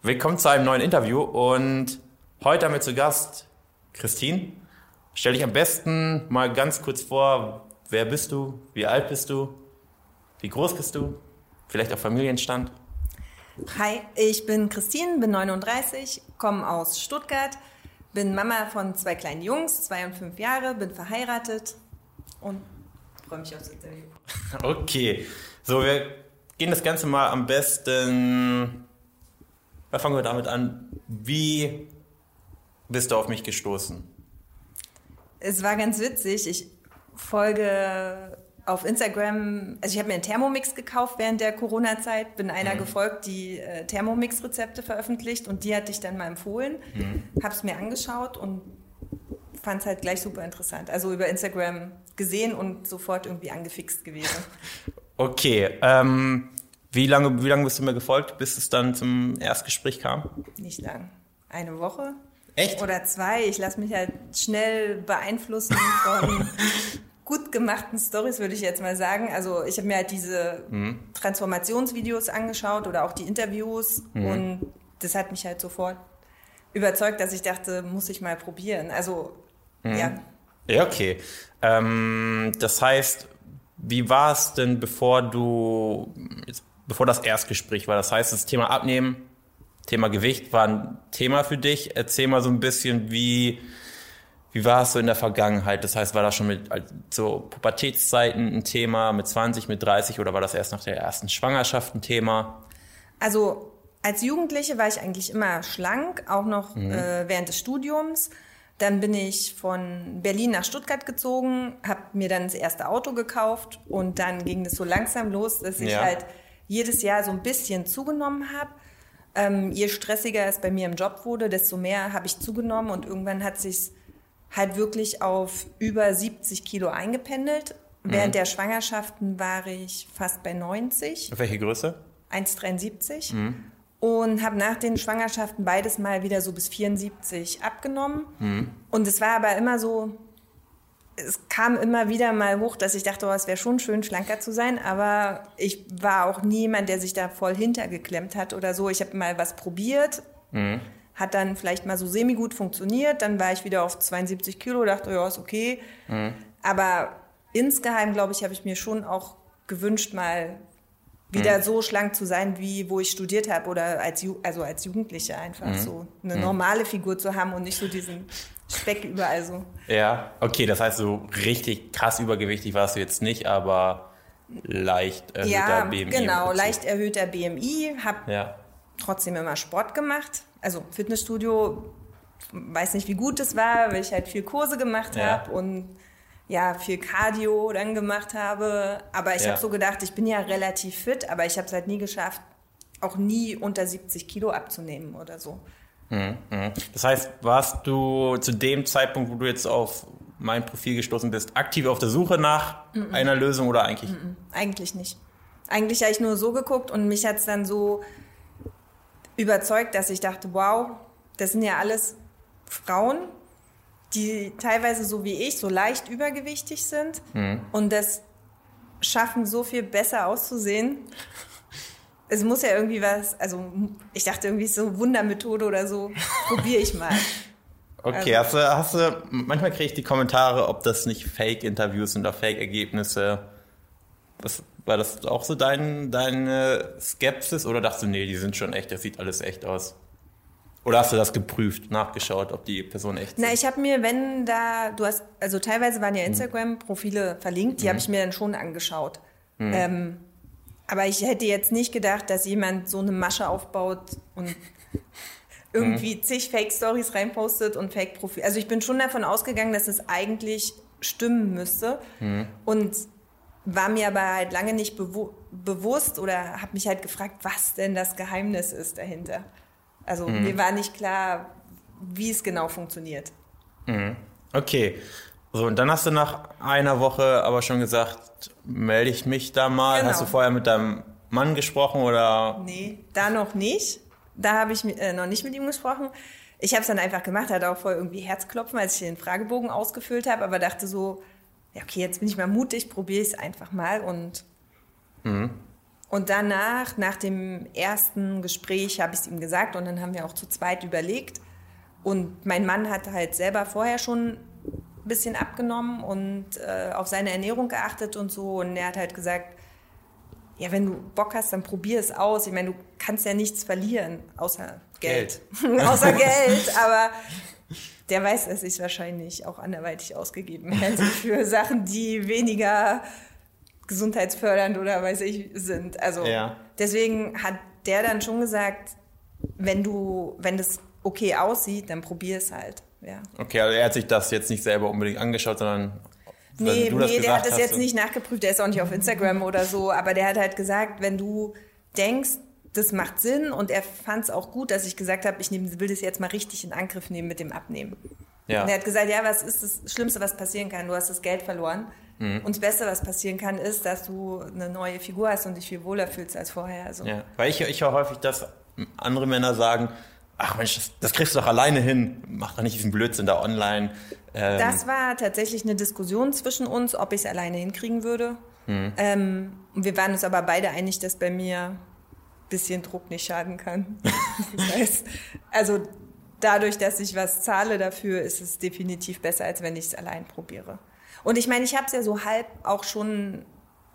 Willkommen zu einem neuen Interview und heute haben wir zu Gast Christine. Stell dich am besten mal ganz kurz vor, wer bist du, wie alt bist du, wie groß bist du, vielleicht auch Familienstand. Hi, ich bin Christine, bin 39, komme aus Stuttgart, bin Mama von zwei kleinen Jungs, zwei und fünf Jahre, bin verheiratet und freue mich aufs Interview. Okay, so wir gehen das Ganze mal am besten. Da fangen wir damit an. Wie bist du auf mich gestoßen? Es war ganz witzig. Ich folge auf Instagram, also ich habe mir einen Thermomix gekauft während der Corona-Zeit, bin einer mhm. gefolgt, die äh, Thermomix-Rezepte veröffentlicht und die hatte ich dann mal empfohlen, mhm. habe es mir angeschaut und fand es halt gleich super interessant. Also über Instagram gesehen und sofort irgendwie angefixt gewesen. Okay, ähm, wie lange, wie lange bist du mir gefolgt, bis es dann zum Erstgespräch kam? Nicht lang. Eine Woche. Echt? Oder zwei. Ich lasse mich halt schnell beeinflussen von gut gemachten Stories, würde ich jetzt mal sagen. Also ich habe mir halt diese mhm. Transformationsvideos angeschaut oder auch die Interviews mhm. und das hat mich halt sofort überzeugt, dass ich dachte, muss ich mal probieren. Also mhm. ja. Ja, okay. Ähm, das heißt, wie war es denn, bevor du, bevor das Erstgespräch war? Das heißt, das Thema Abnehmen, Thema Gewicht war ein Thema für dich. Erzähl mal so ein bisschen, wie, wie war es so in der Vergangenheit? Das heißt, war das schon mit so Pubertätszeiten ein Thema, mit 20, mit 30 oder war das erst nach der ersten Schwangerschaft ein Thema? Also als Jugendliche war ich eigentlich immer schlank, auch noch mhm. äh, während des Studiums. Dann bin ich von Berlin nach Stuttgart gezogen, habe mir dann das erste Auto gekauft und dann ging es so langsam los, dass ich ja. halt jedes Jahr so ein bisschen zugenommen habe. Ähm, je stressiger es bei mir im Job wurde, desto mehr habe ich zugenommen und irgendwann hat sich halt wirklich auf über 70 Kilo eingependelt. Mhm. Während der Schwangerschaften war ich fast bei 90. Auf welche Größe? 1,73. Mhm und habe nach den Schwangerschaften beides mal wieder so bis 74 abgenommen. Mhm. Und es war aber immer so, es kam immer wieder mal hoch, dass ich dachte, oh, es wäre schon schön, schlanker zu sein, aber ich war auch niemand, der sich da voll hintergeklemmt hat oder so. Ich habe mal was probiert, mhm. hat dann vielleicht mal so semi-gut funktioniert, dann war ich wieder auf 72 Kilo, dachte, ja, ist okay. Mhm. Aber insgeheim, glaube ich, habe ich mir schon auch gewünscht, mal wieder mhm. so schlank zu sein, wie wo ich studiert habe oder als, Ju also als Jugendliche einfach mhm. so eine mhm. normale Figur zu haben und nicht so diesen Speck überall so. Ja, okay, das heißt so richtig krass übergewichtig warst du jetzt nicht, aber leicht erhöhter ja, BMI. genau, leicht erhöhter BMI, habe ja. trotzdem immer Sport gemacht, also Fitnessstudio, weiß nicht wie gut es war, weil ich halt viel Kurse gemacht ja. habe und ja, viel Cardio dann gemacht habe. Aber ich ja. habe so gedacht, ich bin ja relativ fit, aber ich habe es halt nie geschafft, auch nie unter 70 Kilo abzunehmen oder so. Mhm, mhm. Das heißt, warst du zu dem Zeitpunkt, wo du jetzt auf mein Profil gestoßen bist, aktiv auf der Suche nach mhm. einer Lösung oder eigentlich? Mhm. Eigentlich nicht. Eigentlich habe ich nur so geguckt und mich hat es dann so überzeugt, dass ich dachte, wow, das sind ja alles Frauen, die teilweise so wie ich so leicht übergewichtig sind mhm. und das schaffen, so viel besser auszusehen. Es muss ja irgendwie was, also ich dachte irgendwie so Wundermethode oder so, probiere ich mal. Okay, also, hast, du, hast du, manchmal kriege ich die Kommentare, ob das nicht Fake-Interviews sind oder Fake-Ergebnisse. War das auch so dein, deine Skepsis oder dachtest du, nee, die sind schon echt, das sieht alles echt aus? Oder hast du das geprüft, nachgeschaut, ob die Person echt ist? Na, ich habe mir, wenn da, du hast, also teilweise waren ja mhm. Instagram-Profile verlinkt, die mhm. habe ich mir dann schon angeschaut. Mhm. Ähm, aber ich hätte jetzt nicht gedacht, dass jemand so eine Masche aufbaut und irgendwie mhm. zig Fake-Stories reinpostet und Fake-Profile. Also ich bin schon davon ausgegangen, dass es eigentlich stimmen müsste. Mhm. Und war mir aber halt lange nicht bewu bewusst oder habe mich halt gefragt, was denn das Geheimnis ist dahinter. Also mhm. mir war nicht klar, wie es genau funktioniert. Mhm. Okay. So, und dann hast du nach einer Woche aber schon gesagt, melde ich mich da mal. Genau. Hast du vorher mit deinem Mann gesprochen oder? Nee, da noch nicht. Da habe ich äh, noch nicht mit ihm gesprochen. Ich habe es dann einfach gemacht, hatte auch voll irgendwie Herzklopfen, als ich den Fragebogen ausgefüllt habe, aber dachte so, ja, okay, jetzt bin ich mal mutig, probiere es einfach mal und mhm. Und danach, nach dem ersten Gespräch, habe ich es ihm gesagt und dann haben wir auch zu zweit überlegt. Und mein Mann hat halt selber vorher schon ein bisschen abgenommen und äh, auf seine Ernährung geachtet und so. Und er hat halt gesagt, ja, wenn du Bock hast, dann probier es aus. Ich meine, du kannst ja nichts verlieren, außer Geld. Geld. außer Geld, aber der weiß, dass ich es wahrscheinlich auch anderweitig ausgegeben hätte für Sachen, die weniger gesundheitsfördernd oder weiß ich sind. Also ja. deswegen hat der dann schon gesagt, wenn du, wenn das okay aussieht, dann probier es halt. Ja. Okay, also er hat sich das jetzt nicht selber unbedingt angeschaut, sondern Nee, nee der hat das jetzt nicht nachgeprüft, der ist auch nicht auf Instagram oder so, aber der hat halt gesagt, wenn du denkst, das macht Sinn und er fand es auch gut, dass ich gesagt habe, ich nehm, will das jetzt mal richtig in Angriff nehmen mit dem Abnehmen. Ja. Und er hat gesagt, ja, was ist das Schlimmste, was passieren kann? Du hast das Geld verloren. Mhm. Und das Beste, was passieren kann, ist, dass du eine neue Figur hast und dich viel wohler fühlst als vorher. Also. Ja, weil ich, ich höre häufig, dass andere Männer sagen, ach Mensch, das, das kriegst du doch alleine hin, mach doch nicht diesen Blödsinn da online. Ähm. Das war tatsächlich eine Diskussion zwischen uns, ob ich es alleine hinkriegen würde. Mhm. Ähm, wir waren uns aber beide einig, dass bei mir ein bisschen Druck nicht schaden kann. das heißt, also dadurch, dass ich was zahle dafür, ist es definitiv besser, als wenn ich es allein probiere. Und ich meine, ich habe es ja so halb auch schon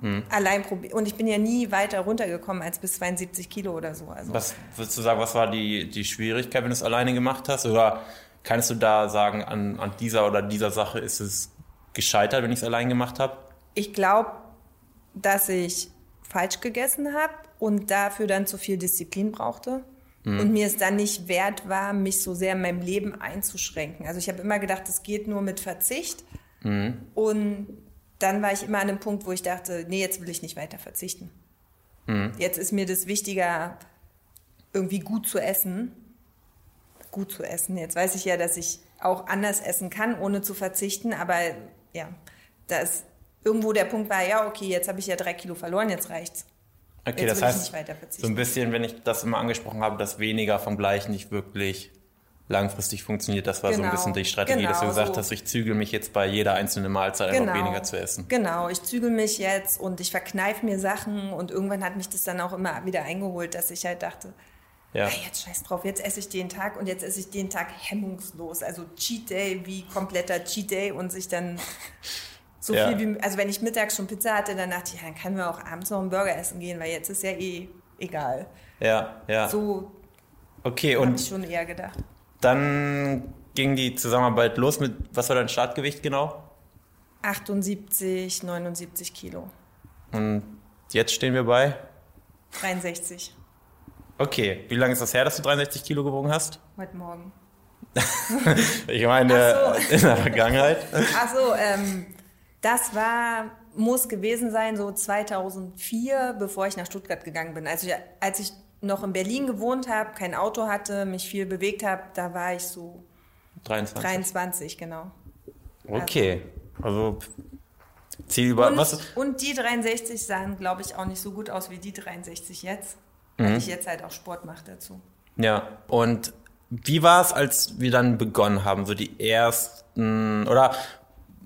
hm. allein probiert. Und ich bin ja nie weiter runtergekommen als bis 72 Kilo oder so. Also. Was würdest du sagen, was war die, die Schwierigkeit, wenn du es alleine gemacht hast? Oder kannst du da sagen, an, an dieser oder dieser Sache ist es gescheitert, wenn ich es allein gemacht habe? Ich glaube, dass ich falsch gegessen habe und dafür dann zu viel Disziplin brauchte. Mhm. Und mir es dann nicht wert war, mich so sehr in meinem Leben einzuschränken. Also ich habe immer gedacht, es geht nur mit Verzicht. Mhm. Und dann war ich immer an einem Punkt, wo ich dachte, nee, jetzt will ich nicht weiter verzichten. Mhm. Jetzt ist mir das wichtiger, irgendwie gut zu essen. Gut zu essen. Jetzt weiß ich ja, dass ich auch anders essen kann, ohne zu verzichten. Aber ja, da ist irgendwo der Punkt war, ja, okay, jetzt habe ich ja drei Kilo verloren, jetzt reicht's. Okay, jetzt das heißt, so ein bisschen, wenn ich das immer angesprochen habe, dass weniger vom Gleichen nicht wirklich langfristig funktioniert. Das war genau. so ein genau. bisschen die Strategie, genau, dass du gesagt so. hast, ich zügel mich jetzt bei jeder einzelnen Mahlzeit genau. einfach weniger zu essen. Genau, ich zügel mich jetzt und ich verkneife mir Sachen und irgendwann hat mich das dann auch immer wieder eingeholt, dass ich halt dachte, ja. Hey, jetzt scheiß drauf, jetzt esse ich den Tag und jetzt esse ich den Tag hemmungslos. Also Cheat Day wie kompletter Cheat Day und sich dann so ja. viel wie, also wenn ich mittags schon Pizza hatte, dann dachte ich, ja, dann können wir auch abends noch einen Burger essen gehen, weil jetzt ist ja eh egal. Ja, ja. So okay, und ich schon eher gedacht. Dann ging die Zusammenarbeit los mit, was war dein Startgewicht genau? 78, 79 Kilo. Und jetzt stehen wir bei? 63. Okay, wie lange ist das her, dass du 63 Kilo gewogen hast? Heute Morgen. ich meine, so. in der Vergangenheit. Ach so, ähm, das war, muss gewesen sein, so 2004, bevor ich nach Stuttgart gegangen bin. Also, als ich noch in Berlin gewohnt habe, kein Auto hatte, mich viel bewegt habe, da war ich so 23, 23 genau. Okay, also, Ziel über und, was? Und die 63 sahen, glaube ich, auch nicht so gut aus wie die 63 jetzt, weil mhm. ich jetzt halt auch Sport mache dazu. Ja, und wie war es, als wir dann begonnen haben, so die ersten, oder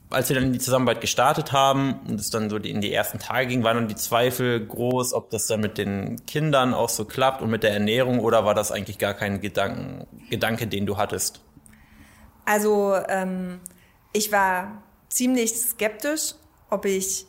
als wir dann die Zusammenarbeit gestartet haben und es dann so in die ersten Tage ging, waren dann die Zweifel groß, ob das dann mit den Kindern auch so klappt und mit der Ernährung oder war das eigentlich gar kein Gedanken, Gedanke, den du hattest? Also ähm, ich war ziemlich skeptisch, ob ich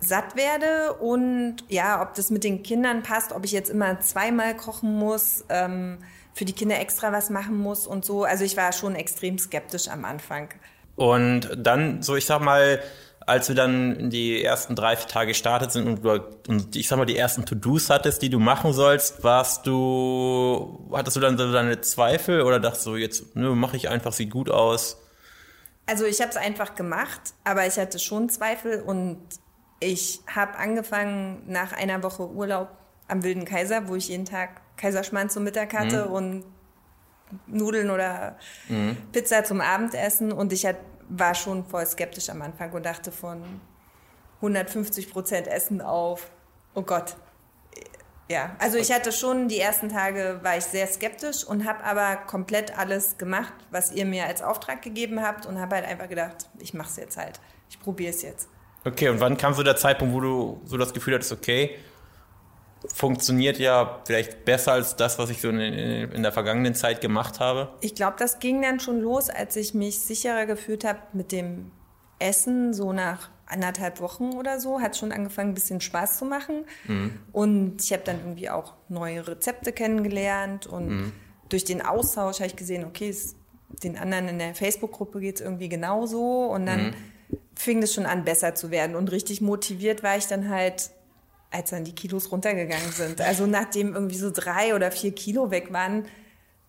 satt werde und ja, ob das mit den Kindern passt, ob ich jetzt immer zweimal kochen muss, ähm, für die Kinder extra was machen muss und so. Also ich war schon extrem skeptisch am Anfang. Und dann, so ich sag mal, als wir dann in die ersten drei, vier Tage gestartet sind und, du, und ich sag mal, die ersten To-Dos hattest, die du machen sollst, warst du, hattest du dann so deine Zweifel oder dachtest du jetzt, nö, mache ich einfach, sieht gut aus? Also ich habe es einfach gemacht, aber ich hatte schon Zweifel und ich habe angefangen nach einer Woche Urlaub am Wilden Kaiser, wo ich jeden Tag Kaiserschmarrn zum Mittag hatte mhm. und Nudeln oder mhm. Pizza zum Abendessen und ich hat, war schon voll skeptisch am Anfang und dachte von 150 Prozent Essen auf, oh Gott. Ja, also ich hatte schon die ersten Tage war ich sehr skeptisch und habe aber komplett alles gemacht, was ihr mir als Auftrag gegeben habt und habe halt einfach gedacht, ich mache es jetzt halt, ich probiere es jetzt. Okay, und wann kam so der Zeitpunkt, wo du so das Gefühl hattest, okay, funktioniert ja vielleicht besser als das, was ich so in, in der vergangenen Zeit gemacht habe. Ich glaube, das ging dann schon los, als ich mich sicherer gefühlt habe mit dem Essen, so nach anderthalb Wochen oder so, hat schon angefangen, ein bisschen Spaß zu machen. Mhm. Und ich habe dann irgendwie auch neue Rezepte kennengelernt und mhm. durch den Austausch habe ich gesehen, okay, es, den anderen in der Facebook-Gruppe geht es irgendwie genauso. Und dann mhm. fing es schon an, besser zu werden. Und richtig motiviert war ich dann halt, als dann die Kilos runtergegangen sind. Also nachdem irgendwie so drei oder vier Kilo weg waren,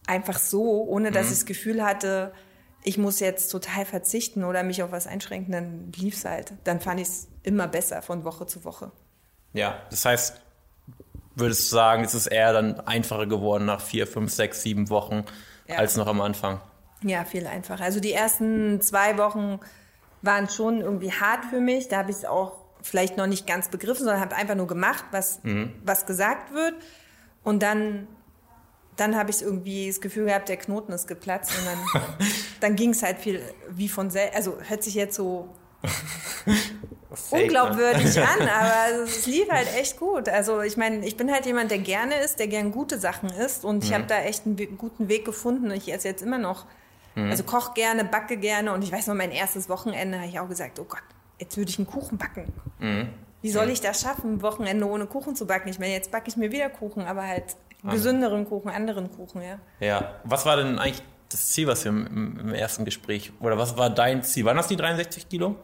einfach so, ohne dass mhm. ich das Gefühl hatte, ich muss jetzt total verzichten oder mich auf was einschränken, dann lief es halt. Dann fand ich es immer besser von Woche zu Woche. Ja, das heißt, würdest du sagen, es ist eher dann einfacher geworden nach vier, fünf, sechs, sieben Wochen ja. als noch am Anfang? Ja, viel einfacher. Also die ersten zwei Wochen waren schon irgendwie hart für mich. Da habe ich es auch vielleicht noch nicht ganz begriffen, sondern habe einfach nur gemacht, was, mhm. was gesagt wird. Und dann dann habe ich irgendwie das Gefühl gehabt, der Knoten ist geplatzt und dann, dann ging es halt viel wie von selbst. Also hört sich jetzt so Fake, unglaubwürdig ne? an, aber es lief halt echt gut. Also ich meine, ich bin halt jemand, der gerne isst, der gern gute Sachen isst und ich mhm. habe da echt einen guten Weg gefunden. Ich esse jetzt immer noch, mhm. also koche gerne, backe gerne und ich weiß noch, mein erstes Wochenende habe ich auch gesagt, oh Gott, jetzt würde ich einen Kuchen backen. Mhm. Wie soll ich das schaffen, ein Wochenende ohne Kuchen zu backen? Ich meine, jetzt backe ich mir wieder Kuchen, aber halt Gesünderen Kuchen, anderen Kuchen, ja. Ja. Was war denn eigentlich das Ziel, was wir im, im, ersten Gespräch, oder was war dein Ziel? Waren das die 63 Kilo?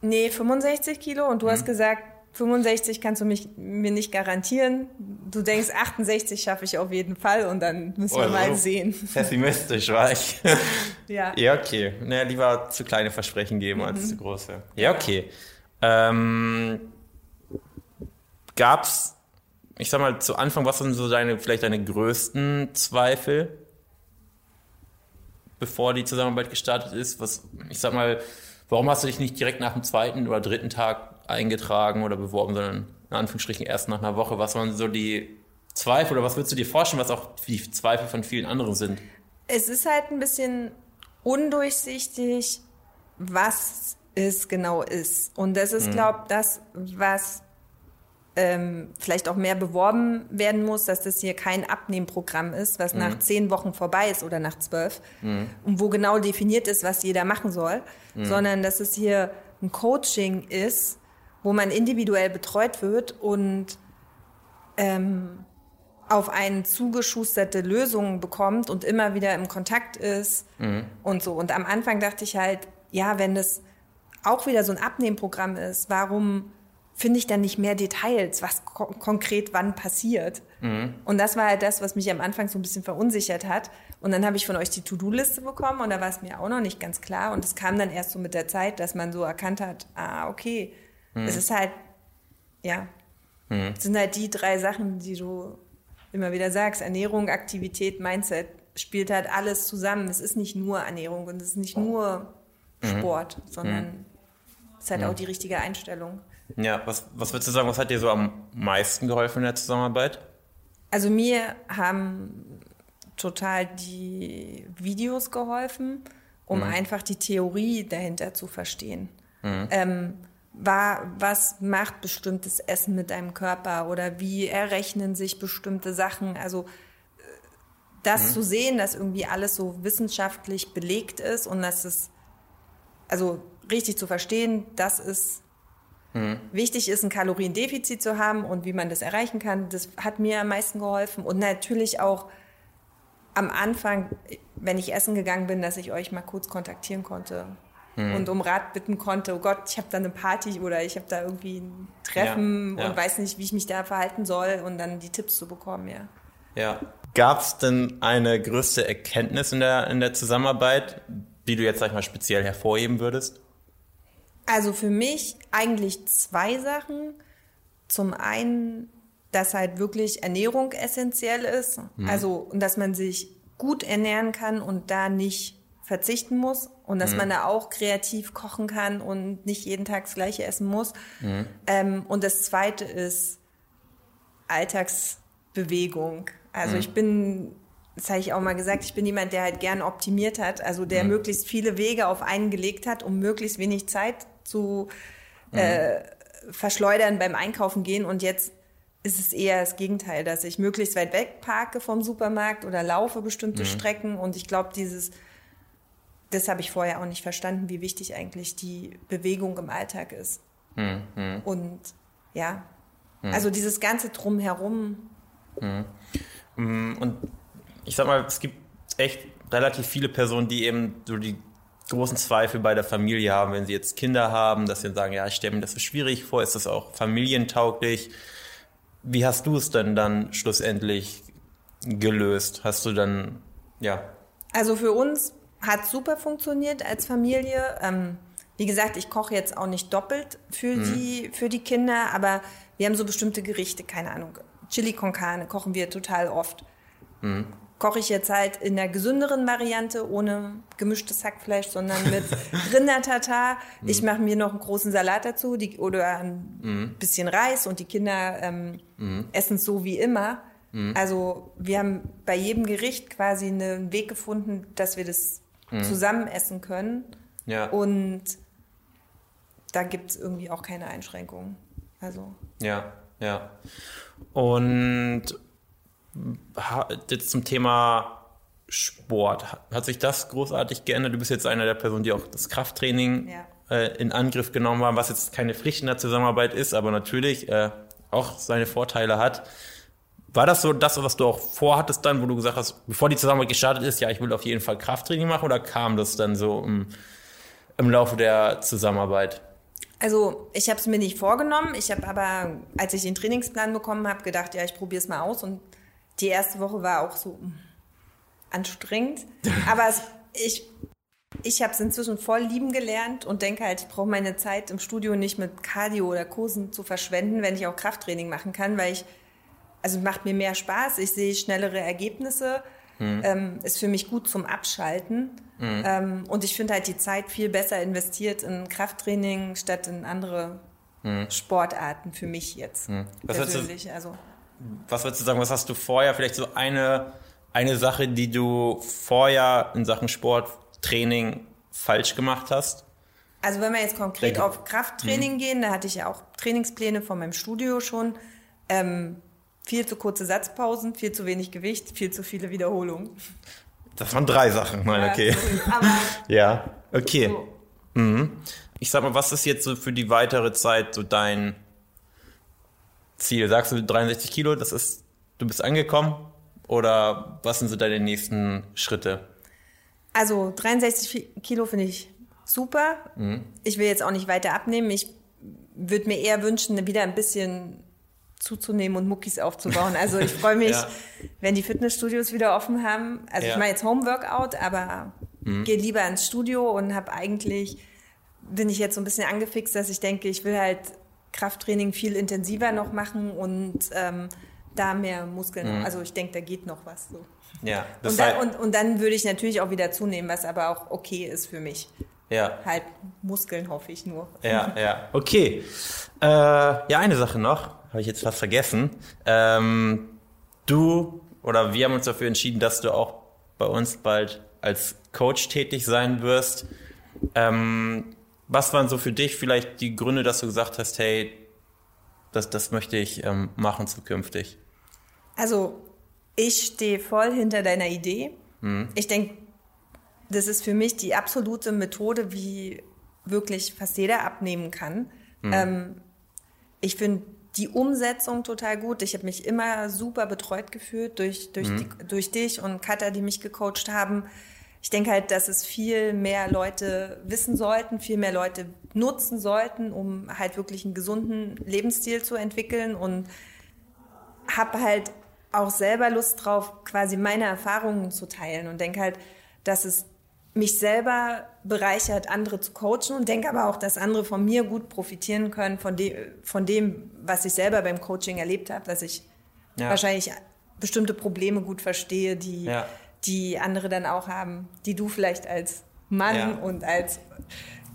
Nee, 65 Kilo und du mhm. hast gesagt, 65 kannst du mich, mir nicht garantieren. Du denkst, 68 schaffe ich auf jeden Fall und dann müssen wir oh, mal sehen. Pessimistisch war ich. ja. Ja, okay. Naja, lieber zu kleine Versprechen geben mhm. als zu große. Ja, okay. Ähm, gab's ich sag mal, zu Anfang, was sind so deine, vielleicht deine größten Zweifel, bevor die Zusammenarbeit gestartet ist? Was, ich sag mal, warum hast du dich nicht direkt nach dem zweiten oder dritten Tag eingetragen oder beworben, sondern in Anführungsstrichen erst nach einer Woche? Was waren so die Zweifel oder was würdest du dir vorstellen, was auch die Zweifel von vielen anderen sind? Es ist halt ein bisschen undurchsichtig, was es genau ist. Und das ist, mhm. glaube ich, das, was ähm, vielleicht auch mehr beworben werden muss, dass das hier kein Abnehmprogramm ist, was mhm. nach zehn Wochen vorbei ist oder nach zwölf mhm. und wo genau definiert ist, was jeder machen soll, mhm. sondern dass es hier ein Coaching ist, wo man individuell betreut wird und ähm, auf einen zugeschusterte Lösung bekommt und immer wieder im Kontakt ist mhm. und so. Und am Anfang dachte ich halt, ja, wenn das auch wieder so ein Abnehmprogramm ist, warum finde ich dann nicht mehr Details, was ko konkret wann passiert. Mhm. Und das war halt das, was mich am Anfang so ein bisschen verunsichert hat. Und dann habe ich von euch die To-Do-Liste bekommen und da war es mir auch noch nicht ganz klar. Und es kam dann erst so mit der Zeit, dass man so erkannt hat, ah, okay, mhm. es ist halt, ja, mhm. es sind halt die drei Sachen, die du immer wieder sagst. Ernährung, Aktivität, Mindset spielt halt alles zusammen. Es ist nicht nur Ernährung und es ist nicht nur mhm. Sport, sondern mhm. es ist halt auch die richtige Einstellung. Ja, was, was würdest du sagen, was hat dir so am meisten geholfen in der Zusammenarbeit? Also mir haben total die Videos geholfen, um mhm. einfach die Theorie dahinter zu verstehen. Mhm. Ähm, was macht bestimmtes Essen mit deinem Körper oder wie errechnen sich bestimmte Sachen? Also äh, das mhm. zu sehen, dass irgendwie alles so wissenschaftlich belegt ist und dass es, also richtig zu verstehen, das ist Mhm. Wichtig ist, ein Kaloriendefizit zu haben und wie man das erreichen kann. Das hat mir am meisten geholfen. Und natürlich auch am Anfang, wenn ich essen gegangen bin, dass ich euch mal kurz kontaktieren konnte mhm. und um Rat bitten konnte. Oh Gott, ich habe da eine Party oder ich habe da irgendwie ein Treffen ja, ja. und weiß nicht, wie ich mich da verhalten soll und dann die Tipps zu bekommen, ja. Ja. Gab es denn eine größte Erkenntnis in der, in der Zusammenarbeit, die du jetzt, sag ich mal, speziell hervorheben würdest? Also für mich eigentlich zwei Sachen. Zum einen, dass halt wirklich Ernährung essentiell ist. Mhm. Also, und dass man sich gut ernähren kann und da nicht verzichten muss und dass mhm. man da auch kreativ kochen kann und nicht jeden Tag das gleiche essen muss. Mhm. Ähm, und das zweite ist Alltagsbewegung. Also mhm. ich bin, das habe ich auch mal gesagt, ich bin jemand, der halt gern optimiert hat, also der mhm. möglichst viele Wege auf einen gelegt hat, um möglichst wenig Zeit zu mhm. äh, verschleudern beim Einkaufen gehen und jetzt ist es eher das Gegenteil, dass ich möglichst weit weg parke vom Supermarkt oder laufe bestimmte mhm. Strecken. Und ich glaube, dieses, das habe ich vorher auch nicht verstanden, wie wichtig eigentlich die Bewegung im Alltag ist. Mhm. Und ja, mhm. also dieses ganze Drumherum. Mhm. Mm, und ich sag mal, es gibt echt relativ viele Personen, die eben so die großen Zweifel bei der Familie haben, wenn sie jetzt Kinder haben, dass sie sagen, ja, ich stelle mir das so schwierig vor, ist das auch familientauglich? Wie hast du es denn dann schlussendlich gelöst? Hast du dann, ja. Also für uns hat super funktioniert als Familie. Ähm, wie gesagt, ich koche jetzt auch nicht doppelt für, mhm. die, für die Kinder, aber wir haben so bestimmte Gerichte, keine Ahnung. Chili con carne kochen wir total oft. Mhm koche ich jetzt halt in der gesünderen Variante, ohne gemischtes Hackfleisch, sondern mit Rindertatar. Mhm. Ich mache mir noch einen großen Salat dazu die, oder ein mhm. bisschen Reis und die Kinder ähm, mhm. essen es so wie immer. Mhm. Also wir haben bei jedem Gericht quasi einen Weg gefunden, dass wir das mhm. zusammen essen können. Ja. Und da gibt es irgendwie auch keine Einschränkungen. Also. Ja, ja. Und jetzt zum Thema Sport. Hat sich das großartig geändert? Du bist jetzt einer der Personen, die auch das Krafttraining ja. äh, in Angriff genommen haben, was jetzt keine Pflicht in der Zusammenarbeit ist, aber natürlich äh, auch seine Vorteile hat. War das so das, was du auch vorhattest dann, wo du gesagt hast, bevor die Zusammenarbeit gestartet ist, ja, ich will auf jeden Fall Krafttraining machen oder kam das dann so im, im Laufe der Zusammenarbeit? Also ich habe es mir nicht vorgenommen. Ich habe aber, als ich den Trainingsplan bekommen habe, gedacht, ja, ich probiere es mal aus und die erste Woche war auch so hm, anstrengend. Aber es, ich, ich habe es inzwischen voll lieben gelernt und denke halt, ich brauche meine Zeit im Studio nicht mit Cardio oder Kursen zu verschwenden, wenn ich auch Krafttraining machen kann, weil ich, also macht mir mehr Spaß, ich sehe schnellere Ergebnisse, mhm. ähm, ist für mich gut zum Abschalten. Mhm. Ähm, und ich finde halt die Zeit viel besser investiert in Krafttraining statt in andere mhm. Sportarten für mich jetzt. Mhm. persönlich. Also was würdest du sagen, was hast du vorher, vielleicht so eine, eine Sache, die du vorher in Sachen Sporttraining falsch gemacht hast? Also wenn wir jetzt konkret Denke. auf Krafttraining mhm. gehen, da hatte ich ja auch Trainingspläne von meinem Studio schon. Ähm, viel zu kurze Satzpausen, viel zu wenig Gewicht, viel zu viele Wiederholungen. Das waren drei Sachen, mal, okay. ja, okay. So. Mhm. Ich sag mal, was ist jetzt so für die weitere Zeit so dein Ziel? Sagst du 63 Kilo, das ist, du bist angekommen? Oder was sind so deine nächsten Schritte? Also 63 Kilo finde ich super. Mhm. Ich will jetzt auch nicht weiter abnehmen. Ich würde mir eher wünschen, wieder ein bisschen zuzunehmen und Muckis aufzubauen. Also ich freue mich, ja. wenn die Fitnessstudios wieder offen haben. Also ja. ich mache jetzt Homeworkout, aber mhm. gehe lieber ins Studio und habe eigentlich, bin ich jetzt so ein bisschen angefixt, dass ich denke, ich will halt Krafttraining viel intensiver noch machen und ähm, da mehr Muskeln. Mhm. Also ich denke, da geht noch was so. Ja, und, da, und, und dann würde ich natürlich auch wieder zunehmen, was aber auch okay ist für mich. Ja. Halt Muskeln hoffe ich nur. Ja, ja. Okay. Äh, ja, eine Sache noch, habe ich jetzt fast vergessen. Ähm, du oder wir haben uns dafür entschieden, dass du auch bei uns bald als Coach tätig sein wirst. Ähm, was waren so für dich vielleicht die Gründe, dass du gesagt hast, hey, das, das möchte ich ähm, machen zukünftig? Also, ich stehe voll hinter deiner Idee. Mhm. Ich denke, das ist für mich die absolute Methode, wie wirklich fast jeder abnehmen kann. Mhm. Ähm, ich finde die Umsetzung total gut. Ich habe mich immer super betreut gefühlt durch, durch, mhm. die, durch dich und Katha, die mich gecoacht haben ich denke halt, dass es viel mehr Leute wissen sollten, viel mehr Leute nutzen sollten, um halt wirklich einen gesunden Lebensstil zu entwickeln und habe halt auch selber Lust drauf, quasi meine Erfahrungen zu teilen und denke halt, dass es mich selber bereichert, andere zu coachen und denke aber auch, dass andere von mir gut profitieren können, von, de von dem, was ich selber beim Coaching erlebt habe, dass ich ja. wahrscheinlich bestimmte Probleme gut verstehe, die ja die andere dann auch haben, die du vielleicht als Mann ja. und als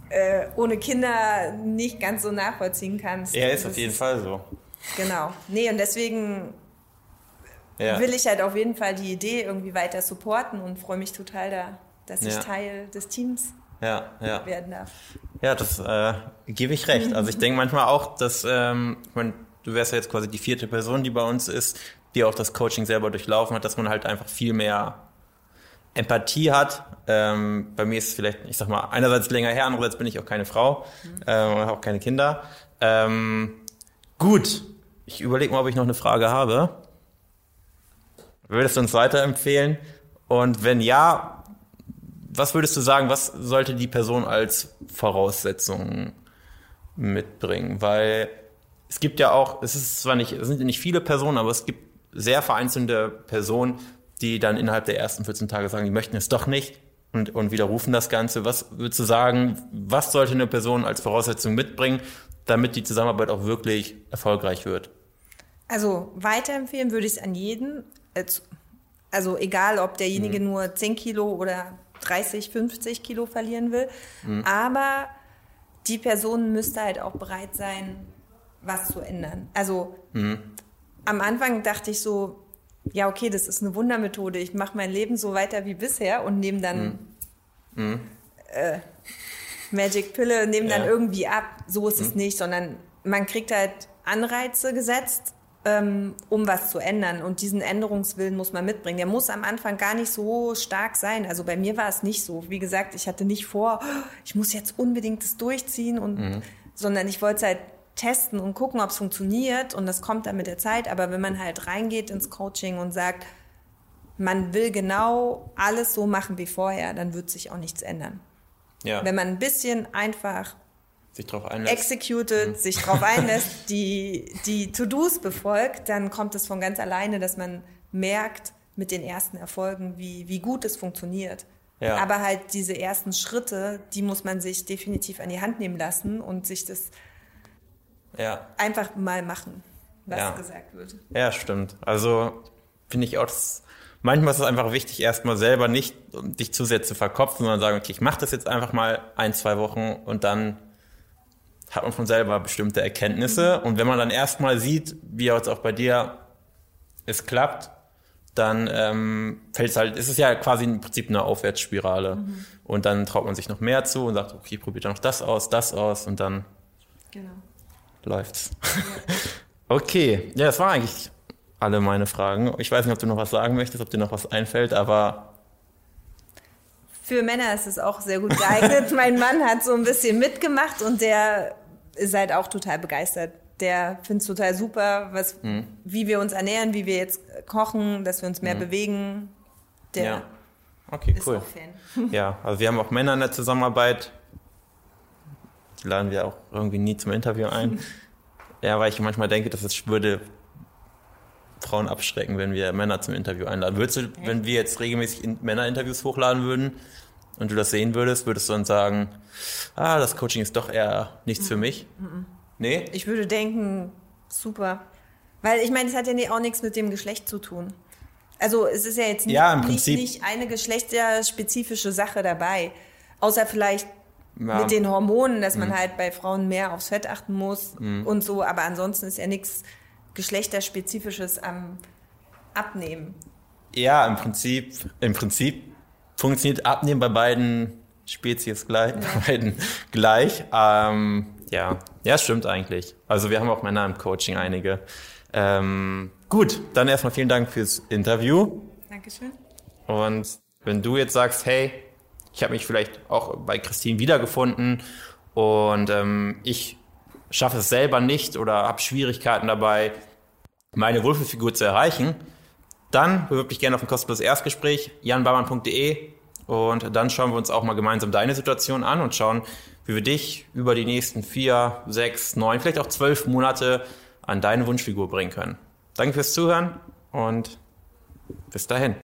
äh, ohne Kinder nicht ganz so nachvollziehen kannst. Ja, ist auf jeden Fall so. Genau. Nee, und deswegen ja. will ich halt auf jeden Fall die Idee irgendwie weiter supporten und freue mich total da, dass ich Teil des Teams ja, ja. werden darf. Ja, das äh, gebe ich recht. Also ich denke manchmal auch, dass ähm, man du wärst ja jetzt quasi die vierte Person, die bei uns ist, die auch das Coaching selber durchlaufen hat, dass man halt einfach viel mehr Empathie hat. Ähm, bei mir ist es vielleicht, ich sag mal, einerseits länger her, andererseits bin ich auch keine Frau, mhm. äh, habe auch keine Kinder. Ähm, gut, ich überlege mal, ob ich noch eine Frage habe. Würdest du uns weiterempfehlen? Und wenn ja, was würdest du sagen, was sollte die Person als Voraussetzung mitbringen? Weil es gibt ja auch, es ist zwar nicht, es sind nicht viele Personen, aber es gibt sehr vereinzelte Personen, die dann innerhalb der ersten 14 Tage sagen, die möchten es doch nicht und, und widerrufen das Ganze. Was würdest du sagen, was sollte eine Person als Voraussetzung mitbringen, damit die Zusammenarbeit auch wirklich erfolgreich wird? Also weiterempfehlen würde ich es an jeden. Also egal, ob derjenige mhm. nur 10 Kilo oder 30, 50 Kilo verlieren will. Mhm. Aber die Person müsste halt auch bereit sein, was zu ändern. Also mhm. am Anfang dachte ich so, ja, okay, das ist eine Wundermethode. Ich mache mein Leben so weiter wie bisher und nehme dann mhm. mhm. äh, Magic Pille, nehme ja. dann irgendwie ab. So ist mhm. es nicht, sondern man kriegt halt Anreize gesetzt, ähm, um was zu ändern. Und diesen Änderungswillen muss man mitbringen. Der muss am Anfang gar nicht so stark sein. Also bei mir war es nicht so. Wie gesagt, ich hatte nicht vor, ich muss jetzt unbedingt das durchziehen und, mhm. sondern ich wollte es halt testen und gucken, ob es funktioniert und das kommt dann mit der Zeit. Aber wenn man halt reingeht ins Coaching und sagt, man will genau alles so machen wie vorher, dann wird sich auch nichts ändern. Ja. Wenn man ein bisschen einfach sich drauf einlässt. executed, mhm. sich drauf einlässt, die, die To-Dos befolgt, dann kommt es von ganz alleine, dass man merkt mit den ersten Erfolgen, wie, wie gut es funktioniert. Ja. Aber halt diese ersten Schritte, die muss man sich definitiv an die Hand nehmen lassen und sich das ja. einfach mal machen, was ja. gesagt wird. Ja, stimmt. Also finde ich auch, das, manchmal ist es einfach wichtig, erstmal selber nicht dich zu sehr zu verkopfen, sondern sagen, okay, ich mache das jetzt einfach mal ein, zwei Wochen und dann hat man von selber bestimmte Erkenntnisse. Mhm. Und wenn man dann erstmal sieht, wie jetzt auch bei dir es klappt, dann ähm, fällt es halt, ist es ja quasi im Prinzip eine Aufwärtsspirale. Mhm. Und dann traut man sich noch mehr zu und sagt, okay, probiert dann noch das aus, das aus und dann genau läuft's. okay, ja, das war eigentlich alle meine Fragen. Ich weiß nicht, ob du noch was sagen möchtest, ob dir noch was einfällt, aber für Männer ist es auch sehr gut geeignet. mein Mann hat so ein bisschen mitgemacht und der ist halt auch total begeistert. Der findet es total super, was, mhm. wie wir uns ernähren, wie wir jetzt kochen, dass wir uns mehr mhm. bewegen. Der ja. Okay, ist cool. Auch Fan. Ja, also wir haben auch Männer in der Zusammenarbeit. Die laden wir auch irgendwie nie zum Interview ein. ja, weil ich manchmal denke, dass es würde Frauen abschrecken, wenn wir Männer zum Interview einladen. Würdest du, wenn wir jetzt regelmäßig in Männerinterviews hochladen würden und du das sehen würdest, würdest du dann sagen, ah, das Coaching ist doch eher nichts mhm. für mich? Mhm. Nee? Ich würde denken, super. Weil ich meine, es hat ja auch nichts mit dem Geschlecht zu tun. Also es ist ja jetzt nicht, ja, nicht, nicht eine geschlechterspezifische Sache dabei. Außer vielleicht ja. mit den Hormonen, dass man mhm. halt bei Frauen mehr aufs Fett achten muss mhm. und so. Aber ansonsten ist ja nichts geschlechterspezifisches am Abnehmen. Ja, im Prinzip, im Prinzip funktioniert Abnehmen bei beiden Spezies gleich, beiden gleich. Ähm, ja, ja, stimmt eigentlich. Also wir haben auch Männer im Coaching einige. Ähm, gut, dann erstmal vielen Dank fürs Interview. Dankeschön. Und wenn du jetzt sagst, hey, ich habe mich vielleicht auch bei Christine wiedergefunden und ähm, ich schaffe es selber nicht oder habe Schwierigkeiten dabei, meine Wohlfühlfigur zu erreichen, dann bewirb dich gerne auf ein kostenloses Erstgespräch, janbarmann.de und dann schauen wir uns auch mal gemeinsam deine Situation an und schauen, wie wir dich über die nächsten vier, sechs, neun, vielleicht auch zwölf Monate an deine Wunschfigur bringen können. Danke fürs Zuhören und bis dahin.